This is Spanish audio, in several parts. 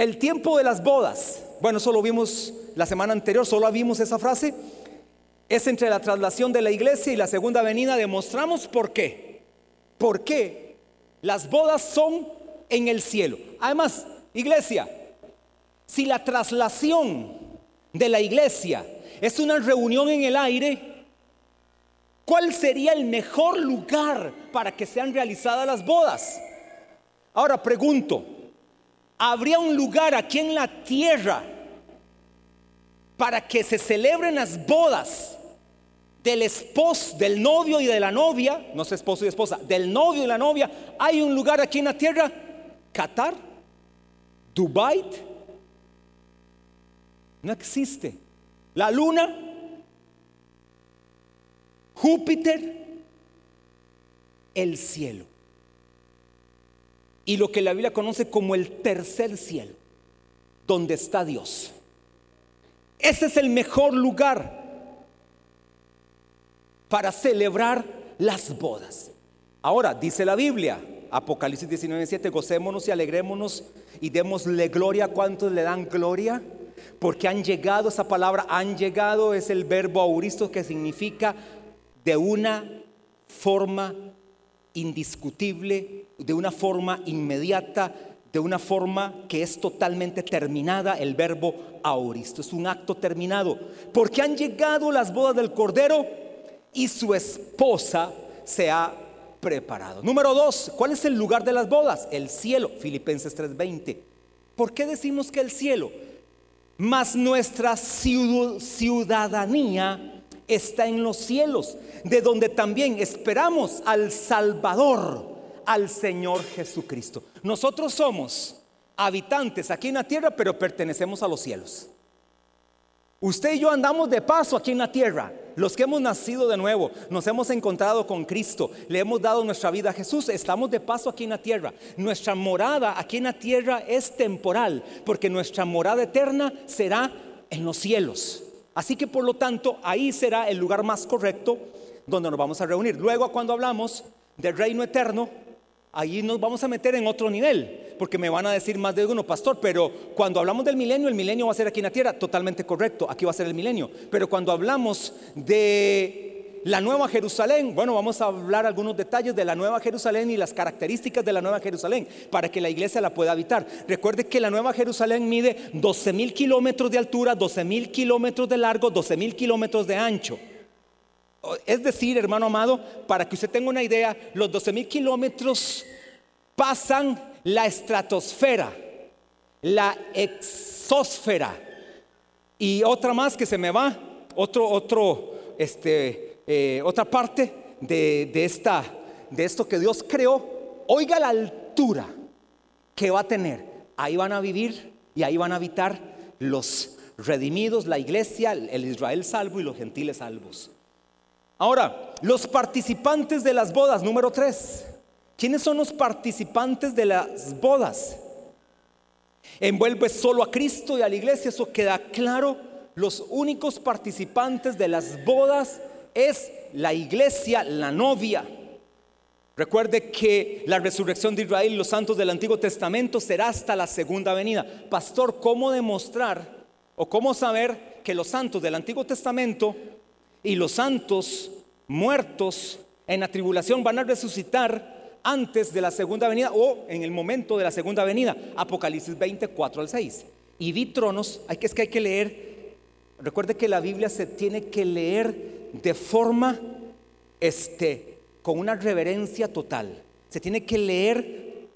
El tiempo de las bodas, bueno, solo vimos la semana anterior, solo vimos esa frase, es entre la traslación de la iglesia y la segunda venida. Demostramos por qué. ¿Por qué? Las bodas son en el cielo. Además, iglesia, si la traslación de la iglesia es una reunión en el aire, ¿cuál sería el mejor lugar para que sean realizadas las bodas? Ahora pregunto, ¿habría un lugar aquí en la tierra para que se celebren las bodas del esposo, del novio y de la novia, no es esposo y esposa, del novio y la novia, hay un lugar aquí en la tierra, Qatar, Dubai, no existe. La luna, Júpiter, el cielo. Y lo que la Biblia conoce como el tercer cielo, donde está Dios. Ese es el mejor lugar para celebrar las bodas. Ahora, dice la Biblia, Apocalipsis 19, 7, gocémonos y alegrémonos y démosle gloria. ¿Cuántos le dan gloria? Porque han llegado, esa palabra han llegado es el verbo auristo que significa de una forma indiscutible, de una forma inmediata, de una forma que es totalmente terminada, el verbo auristo. Es un acto terminado. Porque han llegado las bodas del Cordero y su esposa se ha preparado. Número dos, ¿cuál es el lugar de las bodas? El cielo, Filipenses 3:20. ¿Por qué decimos que el cielo? Mas nuestra ciudadanía está en los cielos, de donde también esperamos al Salvador, al Señor Jesucristo. Nosotros somos habitantes aquí en la tierra, pero pertenecemos a los cielos. Usted y yo andamos de paso aquí en la tierra. Los que hemos nacido de nuevo, nos hemos encontrado con Cristo, le hemos dado nuestra vida a Jesús, estamos de paso aquí en la tierra. Nuestra morada aquí en la tierra es temporal, porque nuestra morada eterna será en los cielos. Así que por lo tanto, ahí será el lugar más correcto donde nos vamos a reunir. Luego cuando hablamos del reino eterno, ahí nos vamos a meter en otro nivel porque me van a decir más de uno, pastor, pero cuando hablamos del milenio, el milenio va a ser aquí en la tierra, totalmente correcto, aquí va a ser el milenio. Pero cuando hablamos de la nueva Jerusalén, bueno, vamos a hablar algunos detalles de la nueva Jerusalén y las características de la nueva Jerusalén para que la iglesia la pueda habitar. Recuerde que la nueva Jerusalén mide 12 mil kilómetros de altura, 12 mil kilómetros de largo, 12 mil kilómetros de ancho. Es decir, hermano amado, para que usted tenga una idea, los 12 mil kilómetros pasan la estratosfera, la exósfera y otra más que se me va, otro, otro, este, eh, otra parte de, de, esta, de esto que Dios creó. Oiga la altura que va a tener. Ahí van a vivir y ahí van a habitar los redimidos, la iglesia, el Israel salvo y los gentiles salvos. Ahora, los participantes de las bodas, número tres. ¿Quiénes son los participantes de las bodas? Envuelve solo a Cristo y a la iglesia, eso queda claro. Los únicos participantes de las bodas es la iglesia, la novia. Recuerde que la resurrección de Israel los santos del Antiguo Testamento será hasta la segunda venida. Pastor, ¿cómo demostrar o cómo saber que los santos del Antiguo Testamento y los santos muertos en la tribulación van a resucitar antes de la segunda venida o en el momento de la segunda venida. Apocalipsis 24 al 6. Y vi tronos, hay que, es que hay que leer, recuerde que la Biblia se tiene que leer de forma, este, con una reverencia total. Se tiene que leer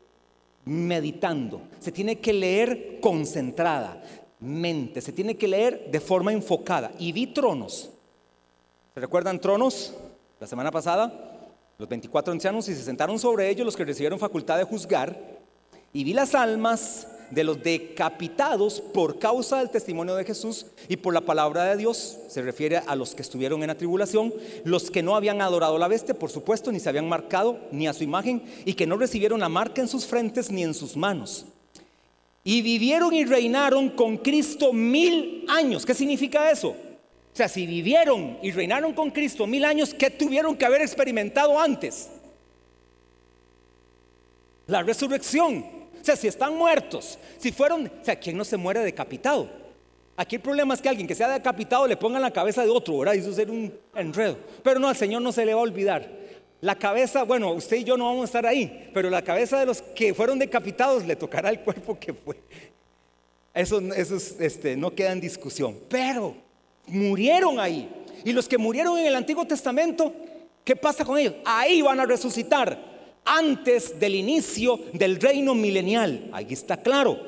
meditando, se tiene que leer concentrada, mente, se tiene que leer de forma enfocada. Y vi tronos. ¿Se recuerdan tronos? La semana pasada los 24 ancianos y se sentaron sobre ellos los que recibieron facultad de juzgar, y vi las almas de los decapitados por causa del testimonio de Jesús y por la palabra de Dios, se refiere a los que estuvieron en la tribulación, los que no habían adorado la bestia, por supuesto, ni se habían marcado ni a su imagen, y que no recibieron la marca en sus frentes ni en sus manos. Y vivieron y reinaron con Cristo mil años. ¿Qué significa eso? O sea, si vivieron y reinaron con Cristo mil años, ¿qué tuvieron que haber experimentado antes? La resurrección. O sea, si están muertos, si fueron, o sea, ¿quién no se muere decapitado? Aquí el problema es que alguien que sea decapitado le ponga la cabeza de otro, ¿verdad? Y eso ser un enredo. Pero no, al Señor no se le va a olvidar. La cabeza, bueno, usted y yo no vamos a estar ahí, pero la cabeza de los que fueron decapitados le tocará el cuerpo que fue. Eso, eso este, no queda en discusión. Pero murieron ahí. Y los que murieron en el Antiguo Testamento, ¿qué pasa con ellos? Ahí van a resucitar antes del inicio del reino milenial. Ahí está claro.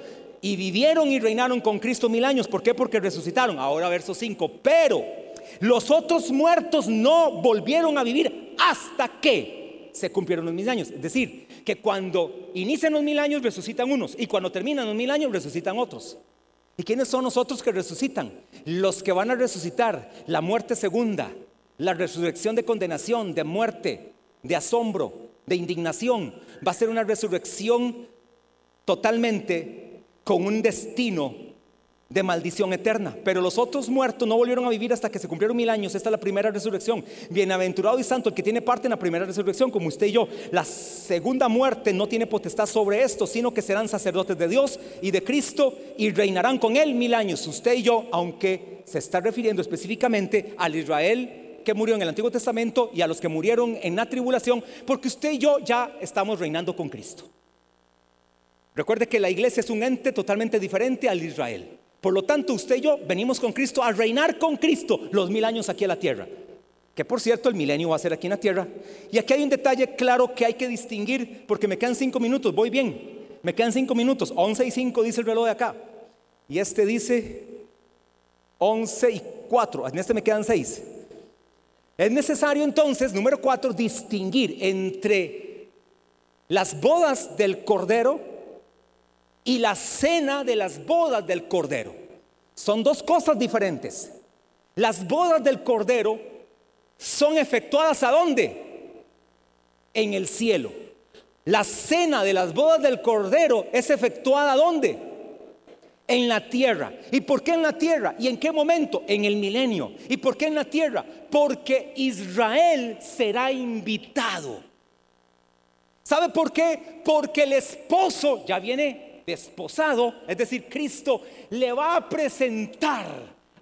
Y vivieron y reinaron con Cristo mil años. ¿Por qué? Porque resucitaron. Ahora verso 5. Pero los otros muertos no volvieron a vivir hasta que se cumplieron los mil años. Es decir, que cuando inician los mil años resucitan unos y cuando terminan los mil años resucitan otros. ¿Y quiénes son los otros que resucitan? Los que van a resucitar la muerte segunda, la resurrección de condenación, de muerte, de asombro, de indignación. Va a ser una resurrección totalmente con un destino de maldición eterna. Pero los otros muertos no volvieron a vivir hasta que se cumplieron mil años. Esta es la primera resurrección. Bienaventurado y santo el que tiene parte en la primera resurrección, como usted y yo. La segunda muerte no tiene potestad sobre esto, sino que serán sacerdotes de Dios y de Cristo y reinarán con él mil años. Usted y yo, aunque se está refiriendo específicamente al Israel que murió en el Antiguo Testamento y a los que murieron en la tribulación, porque usted y yo ya estamos reinando con Cristo. Recuerde que la iglesia es un ente totalmente diferente al Israel. Por lo tanto, usted y yo venimos con Cristo a reinar con Cristo los mil años aquí en la tierra. Que por cierto, el milenio va a ser aquí en la tierra. Y aquí hay un detalle claro que hay que distinguir, porque me quedan cinco minutos, voy bien. Me quedan cinco minutos, once y cinco dice el reloj de acá. Y este dice once y cuatro, en este me quedan seis. Es necesario entonces, número cuatro, distinguir entre las bodas del Cordero y la cena de las bodas del Cordero. Son dos cosas diferentes. Las bodas del Cordero son efectuadas a dónde? En el cielo. La cena de las bodas del Cordero es efectuada a dónde? En la tierra. ¿Y por qué en la tierra? ¿Y en qué momento? En el milenio. ¿Y por qué en la tierra? Porque Israel será invitado. ¿Sabe por qué? Porque el esposo ya viene desposado, es decir, Cristo le va a presentar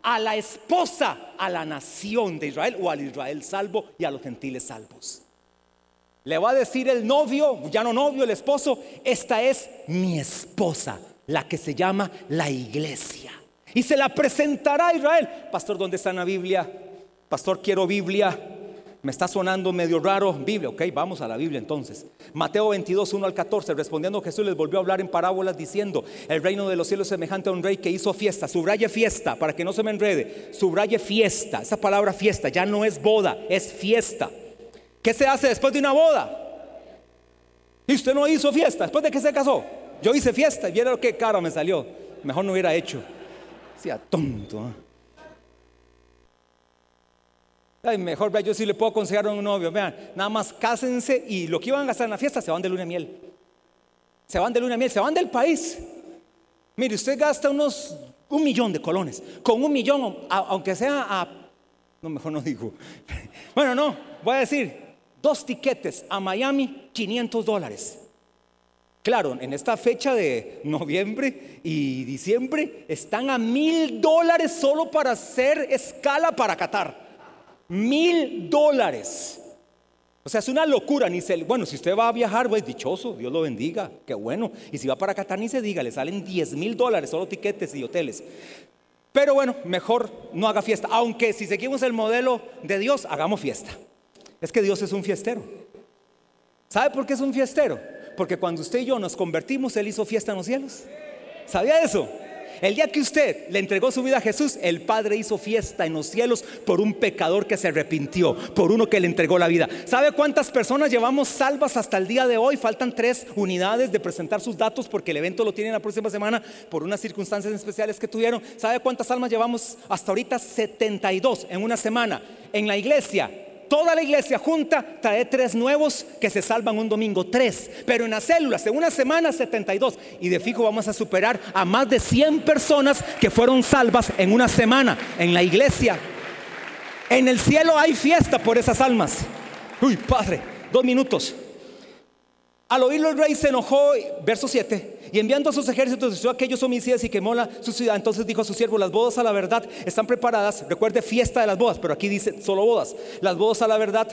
a la esposa a la nación de Israel o al Israel salvo y a los gentiles salvos. Le va a decir el novio, ya no novio, el esposo, esta es mi esposa la que se llama la iglesia. Y se la presentará a Israel. Pastor, ¿dónde está la Biblia? Pastor, quiero Biblia. Me está sonando medio raro. Biblia, ok, vamos a la Biblia entonces. Mateo 22, 1 al 14. Respondiendo Jesús les volvió a hablar en parábolas diciendo: El reino de los cielos es semejante a un rey que hizo fiesta. Subraye fiesta para que no se me enrede. Subraye fiesta. Esa palabra fiesta ya no es boda, es fiesta. ¿Qué se hace después de una boda? Y usted no hizo fiesta después de que se casó. Yo hice fiesta y vieron qué cara me salió. Mejor no hubiera hecho. Sea tonto. Ay, mejor, vea, yo sí le puedo aconsejar a un novio. Vean, nada más cásense y lo que iban a gastar en la fiesta se van de luna de miel. Se van de luna de miel, se van del país. Mire, usted gasta unos un millón de colones. Con un millón, aunque sea a. No, mejor no digo. Bueno, no, voy a decir, dos tiquetes a Miami, 500 dólares. Claro, en esta fecha de noviembre y diciembre están a mil dólares solo para hacer escala para Qatar. Mil dólares. O sea, es una locura. Ni bueno, si usted va a viajar, pues dichoso, Dios lo bendiga, qué bueno. Y si va para Qatar, ni se diga, le salen 10 mil dólares solo tiquetes y hoteles. Pero bueno, mejor no haga fiesta. Aunque si seguimos el modelo de Dios, hagamos fiesta. Es que Dios es un fiestero. ¿Sabe por qué es un fiestero? Porque cuando usted y yo nos convertimos, Él hizo fiesta en los cielos. ¿Sabía eso? El día que usted le entregó su vida a Jesús, el Padre hizo fiesta en los cielos por un pecador que se arrepintió, por uno que le entregó la vida. ¿Sabe cuántas personas llevamos salvas hasta el día de hoy? Faltan tres unidades de presentar sus datos porque el evento lo tienen la próxima semana por unas circunstancias especiales que tuvieron. ¿Sabe cuántas almas llevamos hasta ahorita? 72 en una semana. En la iglesia, toda la iglesia junta trae tres nuevos que se salvan un domingo, tres. Pero en las células, en una semana, 72. Y de fijo vamos a superar a más de 100 personas que fueron salvas en una semana en la iglesia. En el cielo hay fiesta por esas almas. Uy, Padre, dos minutos. Al oírlo el rey se enojó, verso 7, Y enviando a sus ejércitos, destruyó aquellos homicidas y quemó la, su ciudad. Entonces dijo a su siervo, las bodas a la verdad están preparadas. Recuerde fiesta de las bodas, pero aquí dice solo bodas. Las bodas a la verdad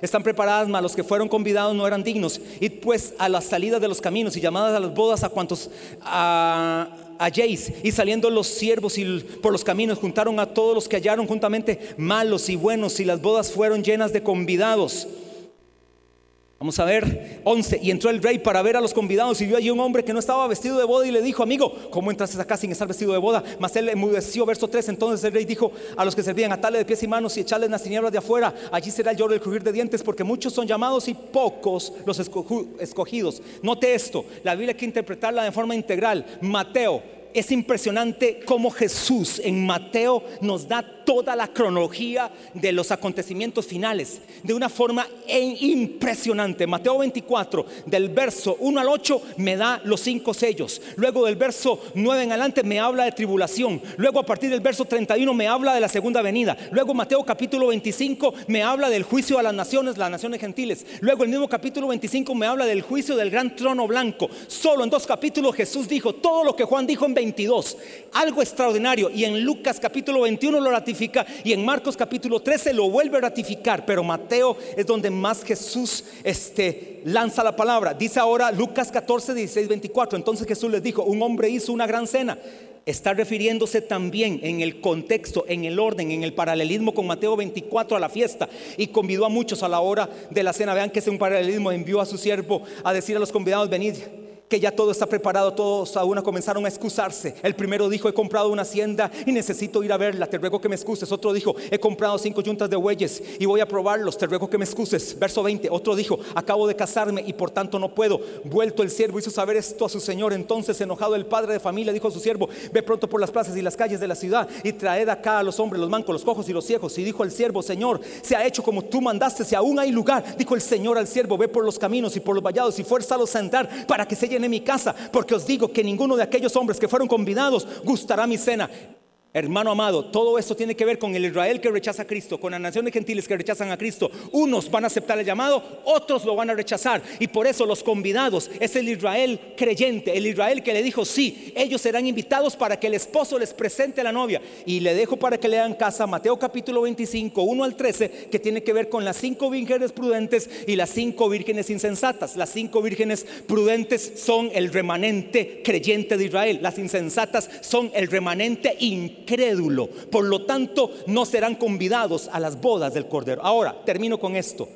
están preparadas, mas los que fueron convidados no eran dignos. Y pues a la salida de los caminos y llamadas a las bodas a cuantos a, halléis. Y saliendo los siervos y por los caminos juntaron a todos los que hallaron juntamente malos y buenos y las bodas fueron llenas de convidados. Vamos a ver, 11. Y entró el rey para ver a los convidados y vio allí un hombre que no estaba vestido de boda y le dijo, amigo, ¿cómo entraste acá sin estar vestido de boda? Mas él enmudeció, verso 3. Entonces el rey dijo a los que servían, atale de pies y manos y echarle en las tinieblas de afuera. Allí será el lloro el crujir de dientes, porque muchos son llamados y pocos los escogidos. Note esto, la Biblia hay que interpretarla de forma integral. Mateo es impresionante cómo Jesús en Mateo nos da toda la cronología de los acontecimientos finales de una forma impresionante. Mateo 24, del verso 1 al 8, me da los cinco sellos. Luego del verso 9 en adelante me habla de tribulación. Luego a partir del verso 31 me habla de la segunda venida. Luego Mateo capítulo 25 me habla del juicio a las naciones, las naciones gentiles. Luego el mismo capítulo 25 me habla del juicio del gran trono blanco. Solo en dos capítulos Jesús dijo todo lo que Juan dijo en 22. Algo extraordinario. Y en Lucas capítulo 21 lo ratifica. Y en Marcos capítulo 13 lo vuelve a ratificar. Pero Mateo es donde más Jesús este, lanza la palabra. Dice ahora Lucas 14, 16, 24. Entonces Jesús les dijo, un hombre hizo una gran cena. Está refiriéndose también en el contexto, en el orden, en el paralelismo con Mateo 24 a la fiesta y convidó a muchos a la hora de la cena. Vean que es un paralelismo. Envió a su siervo a decir a los convidados, venid que ya todo está preparado, todos a una comenzaron a excusarse. El primero dijo, he comprado una hacienda y necesito ir a verla, te ruego que me excuses. Otro dijo, he comprado cinco yuntas de bueyes y voy a probarlos, te ruego que me excuses. Verso 20, otro dijo, acabo de casarme y por tanto no puedo. Vuelto el siervo hizo saber esto a su señor. Entonces enojado el padre de familia dijo a su siervo, ve pronto por las plazas y las calles de la ciudad y traed acá a los hombres, los mancos, los cojos y los ciegos. Y dijo el siervo, Señor, se ha hecho como tú mandaste, si aún hay lugar. Dijo el Señor al siervo, ve por los caminos y por los vallados y fuérzalos a entrar para que se llene mi casa porque os digo que ninguno de aquellos hombres que fueron convidados gustará mi cena. Hermano amado, todo esto tiene que ver con el Israel que rechaza a Cristo, con las naciones gentiles que rechazan a Cristo. Unos van a aceptar el llamado, otros lo van a rechazar. Y por eso los convidados es el Israel creyente, el Israel que le dijo, sí, ellos serán invitados para que el esposo les presente a la novia. Y le dejo para que lean casa Mateo capítulo 25, 1 al 13, que tiene que ver con las cinco vírgenes prudentes y las cinco vírgenes insensatas. Las cinco vírgenes prudentes son el remanente creyente de Israel, las insensatas son el remanente incrédulo crédulo. Por lo tanto, no serán convidados a las bodas del Cordero. Ahora, termino con esto.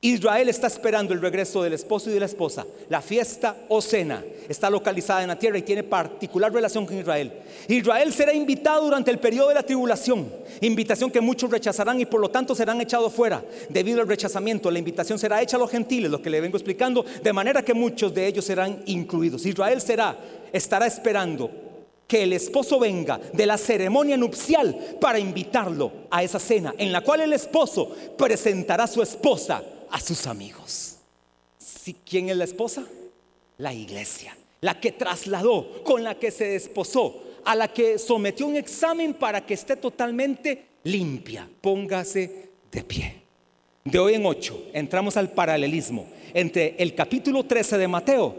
Israel está esperando el regreso del esposo y de la esposa. La fiesta o cena está localizada en la tierra y tiene particular relación con Israel. Israel será invitado durante el periodo de la tribulación, invitación que muchos rechazarán y por lo tanto serán echados fuera. Debido al rechazamiento, la invitación será hecha a los gentiles, lo que le vengo explicando, de manera que muchos de ellos serán incluidos. Israel será, estará esperando que el esposo venga de la ceremonia nupcial para invitarlo a esa cena en la cual el esposo presentará a su esposa a sus amigos. ¿Quién es la esposa? La iglesia, la que trasladó, con la que se desposó, a la que sometió un examen para que esté totalmente limpia. Póngase de pie. De hoy en ocho entramos al paralelismo entre el capítulo 13 de Mateo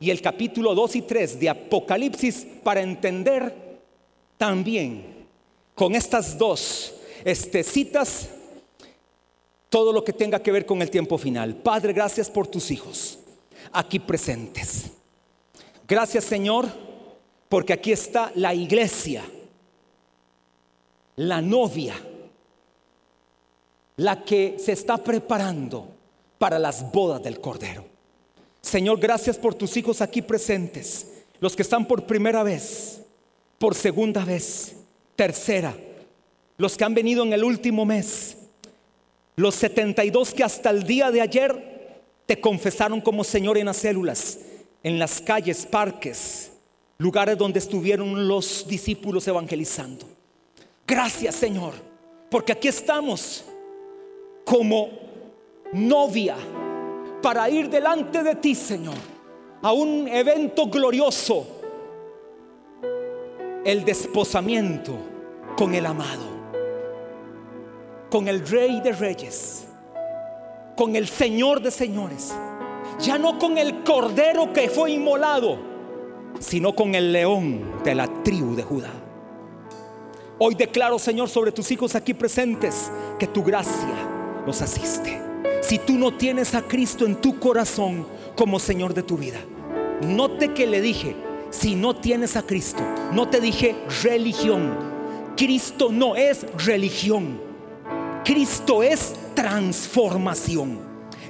y el capítulo 2 y 3 de Apocalipsis para entender también con estas dos este, citas todo lo que tenga que ver con el tiempo final. Padre, gracias por tus hijos aquí presentes. Gracias Señor, porque aquí está la iglesia, la novia, la que se está preparando para las bodas del Cordero. Señor, gracias por tus hijos aquí presentes, los que están por primera vez, por segunda vez, tercera, los que han venido en el último mes, los 72 que hasta el día de ayer te confesaron como Señor en las células, en las calles, parques, lugares donde estuvieron los discípulos evangelizando. Gracias Señor, porque aquí estamos como novia para ir delante de ti, Señor, a un evento glorioso, el desposamiento con el amado, con el Rey de Reyes, con el Señor de Señores, ya no con el Cordero que fue inmolado, sino con el león de la tribu de Judá. Hoy declaro, Señor, sobre tus hijos aquí presentes, que tu gracia los asiste. Si tú no tienes a Cristo en tu corazón como Señor de tu vida, note que le dije, si no tienes a Cristo, no te dije religión. Cristo no es religión. Cristo es transformación.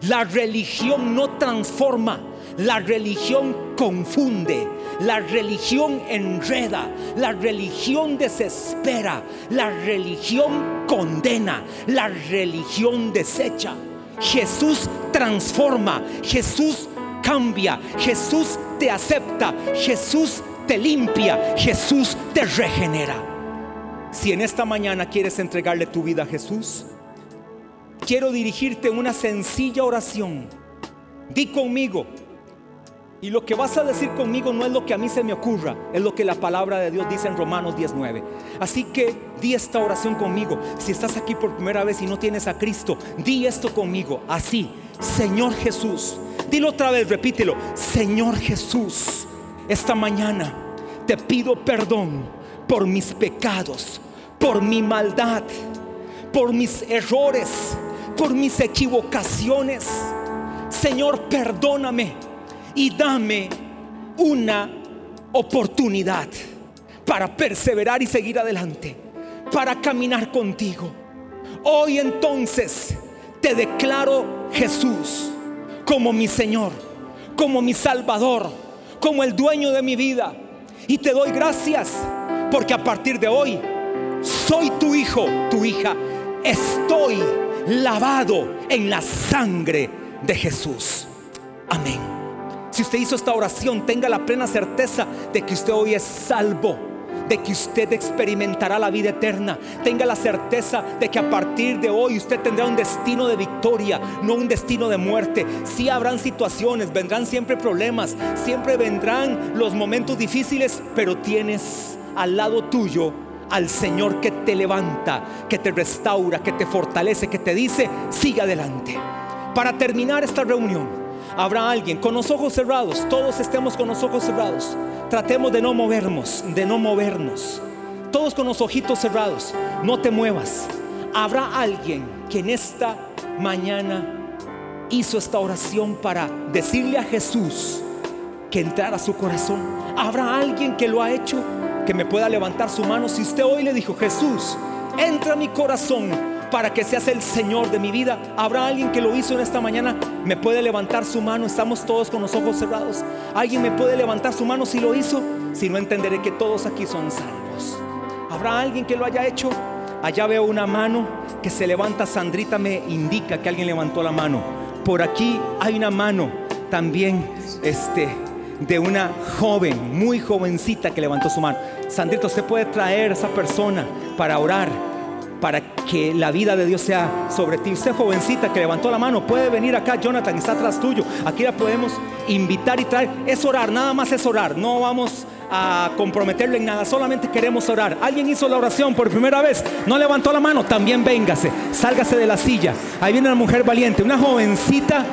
La religión no transforma, la religión confunde, la religión enreda, la religión desespera, la religión condena, la religión desecha. Jesús transforma, Jesús cambia, Jesús te acepta, Jesús te limpia, Jesús te regenera. Si en esta mañana quieres entregarle tu vida a Jesús, quiero dirigirte una sencilla oración. Di conmigo, y lo que vas a decir conmigo no es lo que a mí se me ocurra, es lo que la palabra de Dios dice en Romanos 19. Así que di esta oración conmigo. Si estás aquí por primera vez y no tienes a Cristo, di esto conmigo. Así, Señor Jesús. Dilo otra vez, repítelo. Señor Jesús, esta mañana te pido perdón por mis pecados, por mi maldad, por mis errores, por mis equivocaciones. Señor, perdóname y dame una oportunidad para perseverar y seguir adelante, para caminar contigo. Hoy entonces te declaro Jesús como mi Señor, como mi Salvador, como el dueño de mi vida. Y te doy gracias porque a partir de hoy soy tu hijo, tu hija. Estoy lavado en la sangre de Jesús. Amén. Si usted hizo esta oración, tenga la plena certeza de que usted hoy es salvo, de que usted experimentará la vida eterna. Tenga la certeza de que a partir de hoy usted tendrá un destino de victoria, no un destino de muerte. Si habrán situaciones, vendrán siempre problemas, siempre vendrán los momentos difíciles, pero tienes al lado tuyo al Señor que te levanta, que te restaura, que te fortalece, que te dice, sigue adelante. Para terminar esta reunión, habrá alguien con los ojos cerrados, todos estemos con los ojos cerrados. Tratemos de no movernos, de no movernos. Todos con los ojitos cerrados, no te muevas. Habrá alguien que en esta mañana hizo esta oración para decirle a Jesús que entrara a su corazón. Habrá alguien que lo ha hecho, que me pueda levantar su mano. Si usted hoy le dijo, Jesús, entra a mi corazón para que seas el Señor de mi vida. ¿Habrá alguien que lo hizo en esta mañana? ¿Me puede levantar su mano? Estamos todos con los ojos cerrados. ¿Alguien me puede levantar su mano si lo hizo? Si no, entenderé que todos aquí son salvos. ¿Habrá alguien que lo haya hecho? Allá veo una mano que se levanta. Sandrita me indica que alguien levantó la mano. Por aquí hay una mano también este, de una joven, muy jovencita que levantó su mano. Sandrita, usted puede traer a esa persona para orar para que la vida de Dios sea sobre ti. Usted jovencita que levantó la mano, puede venir acá, Jonathan está atrás tuyo. Aquí la podemos invitar y traer. Es orar, nada más es orar. No vamos a comprometerle en nada, solamente queremos orar. Alguien hizo la oración por primera vez, no levantó la mano, también véngase, sálgase de la silla. Ahí viene una mujer valiente, una jovencita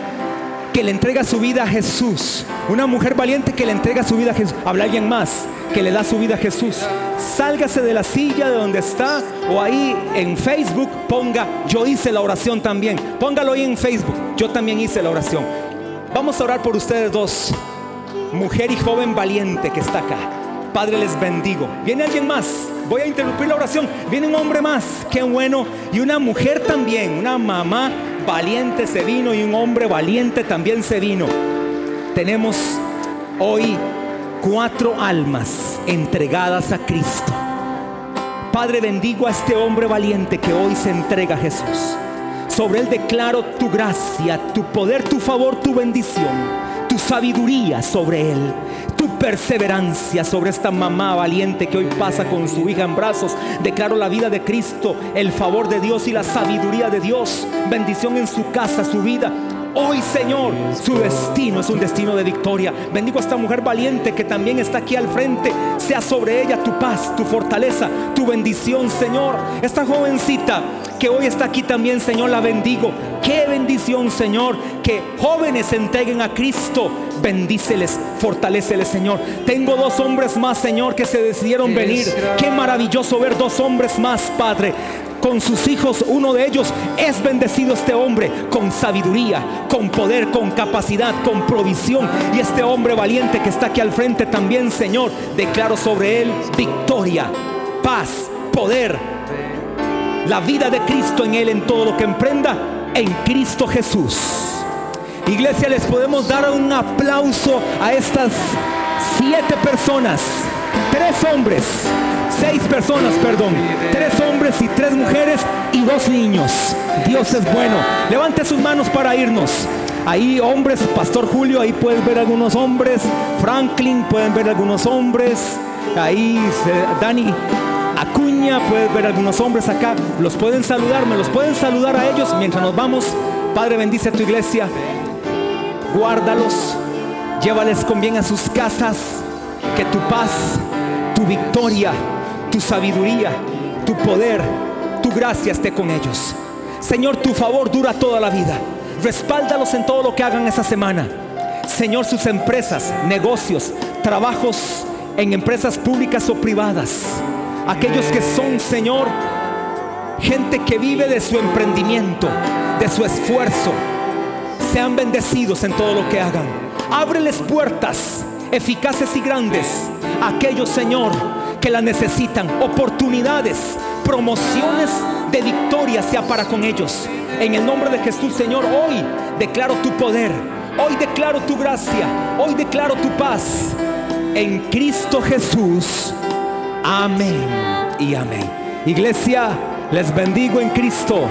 que le entrega su vida a Jesús. Una mujer valiente que le entrega su vida a Jesús. Habla alguien más que le da su vida a Jesús. Sálgase de la silla de donde está o ahí en Facebook ponga, yo hice la oración también. Póngalo ahí en Facebook, yo también hice la oración. Vamos a orar por ustedes dos, mujer y joven valiente que está acá. Padre, les bendigo. Viene alguien más. Voy a interrumpir la oración. Viene un hombre más. Qué bueno. Y una mujer también. Una mamá valiente se vino y un hombre valiente también se vino. Tenemos hoy cuatro almas entregadas a Cristo. Padre, bendigo a este hombre valiente que hoy se entrega a Jesús. Sobre él declaro tu gracia, tu poder, tu favor, tu bendición tu sabiduría sobre él, perseverancia sobre esta mamá valiente que hoy pasa con su hija en brazos. Declaro la vida de Cristo, el favor de Dios y la sabiduría de Dios, bendición en su casa, su vida. Hoy, Señor, su destino es un destino de victoria. Bendigo a esta mujer valiente que también está aquí al frente. Sea sobre ella tu paz, tu fortaleza, tu bendición, Señor. Esta jovencita que hoy está aquí también, Señor, la bendigo. Qué bendición, Señor, que jóvenes se entreguen a Cristo. Bendíceles, fortaleceles, Señor. Tengo dos hombres más, Señor, que se decidieron venir. Qué maravilloso ver dos hombres más, Padre con sus hijos, uno de ellos es bendecido este hombre con sabiduría, con poder, con capacidad, con provisión. Y este hombre valiente que está aquí al frente también, Señor, declaro sobre él victoria, paz, poder, la vida de Cristo en él, en todo lo que emprenda, en Cristo Jesús. Iglesia, les podemos dar un aplauso a estas siete personas, tres hombres, seis personas, perdón, tres hombres y tres mujeres y dos niños. Dios es bueno. Levante sus manos para irnos. Ahí hombres, Pastor Julio, ahí pueden ver algunos hombres. Franklin, pueden ver algunos hombres. Ahí Dani Acuña, pueden ver algunos hombres acá. Los pueden saludar, me los pueden saludar a ellos mientras nos vamos. Padre, bendice a tu iglesia. Guárdalos. Llévales con bien a sus casas. Que tu paz, tu victoria, tu sabiduría, tu poder, tu gracia esté con ellos. Señor, tu favor dura toda la vida. Respáldalos en todo lo que hagan esa semana. Señor, sus empresas, negocios, trabajos en empresas públicas o privadas. Aquellos que son, Señor, gente que vive de su emprendimiento, de su esfuerzo. Sean bendecidos en todo lo que hagan. Ábreles puertas eficaces y grandes. Aquellos, Señor, que la necesitan. Oportunidades, promociones de victoria sea para con ellos. En el nombre de Jesús, Señor, hoy declaro tu poder. Hoy declaro tu gracia. Hoy declaro tu paz. En Cristo Jesús. Amén y amén. Iglesia, les bendigo en Cristo.